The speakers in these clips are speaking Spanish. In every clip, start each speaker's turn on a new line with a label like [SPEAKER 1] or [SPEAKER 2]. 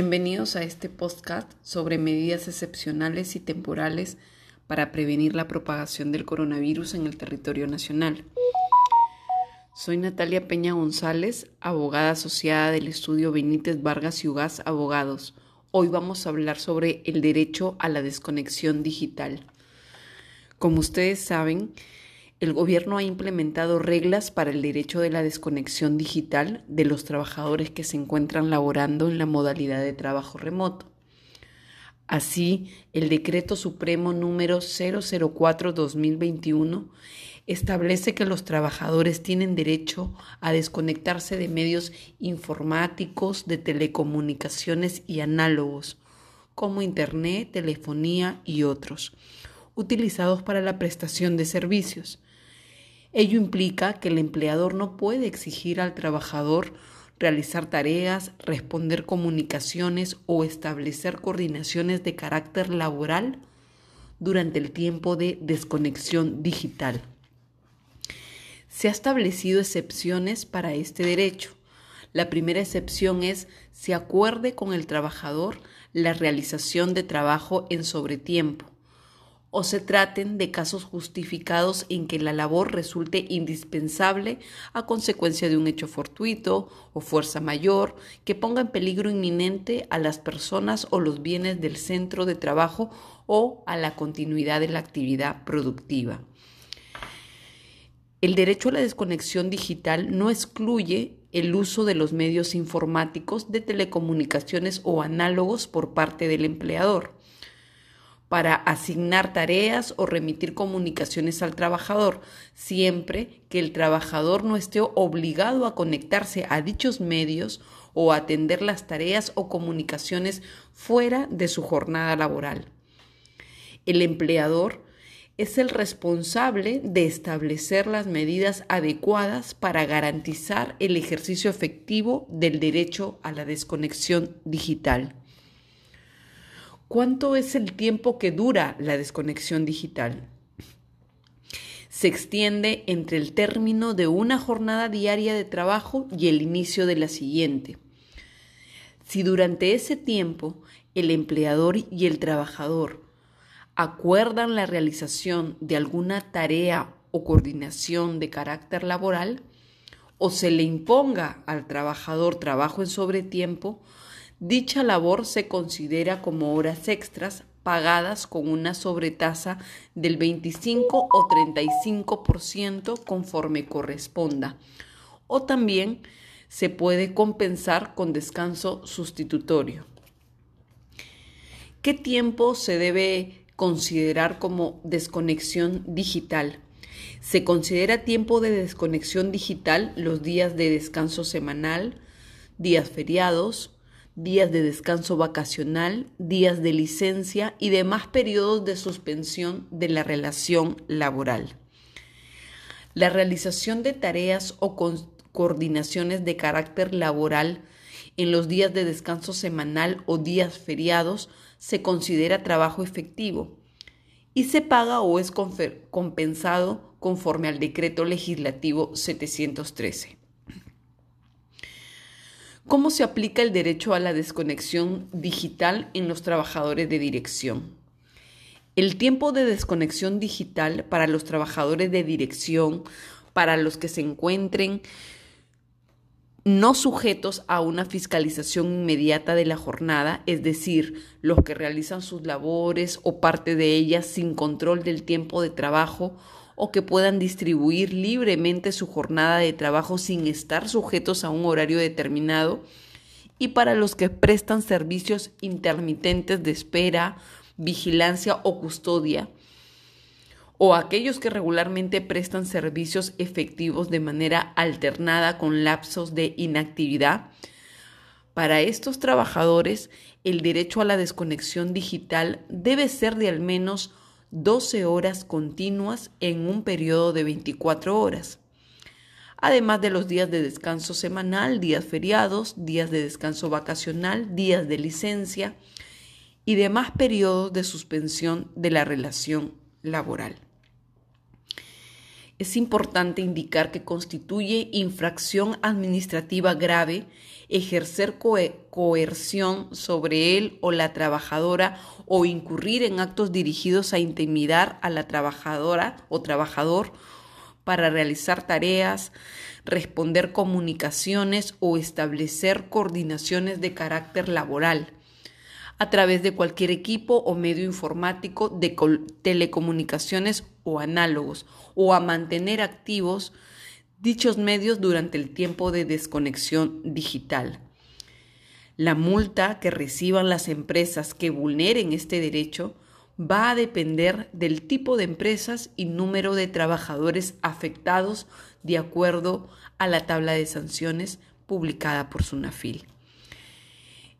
[SPEAKER 1] Bienvenidos a este podcast sobre medidas excepcionales y temporales para prevenir la propagación del coronavirus en el territorio nacional. Soy Natalia Peña González, abogada asociada del estudio Benítez Vargas y Ugaz Abogados. Hoy vamos a hablar sobre el derecho a la desconexión digital. Como ustedes saben, el gobierno ha implementado reglas para el derecho de la desconexión digital de los trabajadores que se encuentran laborando en la modalidad de trabajo remoto. Así, el Decreto Supremo número 004-2021 establece que los trabajadores tienen derecho a desconectarse de medios informáticos, de telecomunicaciones y análogos, como Internet, telefonía y otros, utilizados para la prestación de servicios Ello implica que el empleador no puede exigir al trabajador realizar tareas, responder comunicaciones o establecer coordinaciones de carácter laboral durante el tiempo de desconexión digital. Se ha establecido excepciones para este derecho. La primera excepción es se acuerde con el trabajador la realización de trabajo en sobretiempo o se traten de casos justificados en que la labor resulte indispensable a consecuencia de un hecho fortuito o fuerza mayor que ponga en peligro inminente a las personas o los bienes del centro de trabajo o a la continuidad de la actividad productiva. El derecho a la desconexión digital no excluye el uso de los medios informáticos de telecomunicaciones o análogos por parte del empleador para asignar tareas o remitir comunicaciones al trabajador, siempre que el trabajador no esté obligado a conectarse a dichos medios o atender las tareas o comunicaciones fuera de su jornada laboral. El empleador es el responsable de establecer las medidas adecuadas para garantizar el ejercicio efectivo del derecho a la desconexión digital. ¿Cuánto es el tiempo que dura la desconexión digital? Se extiende entre el término de una jornada diaria de trabajo y el inicio de la siguiente. Si durante ese tiempo el empleador y el trabajador acuerdan la realización de alguna tarea o coordinación de carácter laboral, o se le imponga al trabajador trabajo en sobretiempo, Dicha labor se considera como horas extras pagadas con una sobretasa del 25 o 35% conforme corresponda. O también se puede compensar con descanso sustitutorio. ¿Qué tiempo se debe considerar como desconexión digital? Se considera tiempo de desconexión digital los días de descanso semanal, días feriados, días de descanso vacacional, días de licencia y demás periodos de suspensión de la relación laboral. La realización de tareas o coordinaciones de carácter laboral en los días de descanso semanal o días feriados se considera trabajo efectivo y se paga o es compensado conforme al decreto legislativo 713. ¿Cómo se aplica el derecho a la desconexión digital en los trabajadores de dirección? El tiempo de desconexión digital para los trabajadores de dirección, para los que se encuentren no sujetos a una fiscalización inmediata de la jornada, es decir, los que realizan sus labores o parte de ellas sin control del tiempo de trabajo o que puedan distribuir libremente su jornada de trabajo sin estar sujetos a un horario determinado y para los que prestan servicios intermitentes de espera, vigilancia o custodia, o aquellos que regularmente prestan servicios efectivos de manera alternada con lapsos de inactividad. Para estos trabajadores, el derecho a la desconexión digital debe ser de al menos 12 horas continuas en un periodo de 24 horas, además de los días de descanso semanal, días feriados, días de descanso vacacional, días de licencia y demás periodos de suspensión de la relación laboral. Es importante indicar que constituye infracción administrativa grave ejercer coerción sobre él o la trabajadora o incurrir en actos dirigidos a intimidar a la trabajadora o trabajador para realizar tareas, responder comunicaciones o establecer coordinaciones de carácter laboral a través de cualquier equipo o medio informático de telecomunicaciones o análogos, o a mantener activos dichos medios durante el tiempo de desconexión digital. La multa que reciban las empresas que vulneren este derecho va a depender del tipo de empresas y número de trabajadores afectados de acuerdo a la tabla de sanciones publicada por SUNAFIL.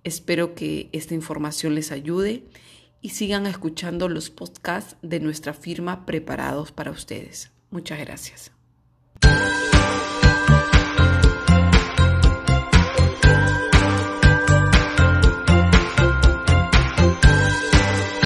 [SPEAKER 1] Espero que esta información les ayude y sigan escuchando los podcasts de nuestra firma preparados para ustedes. Muchas gracias.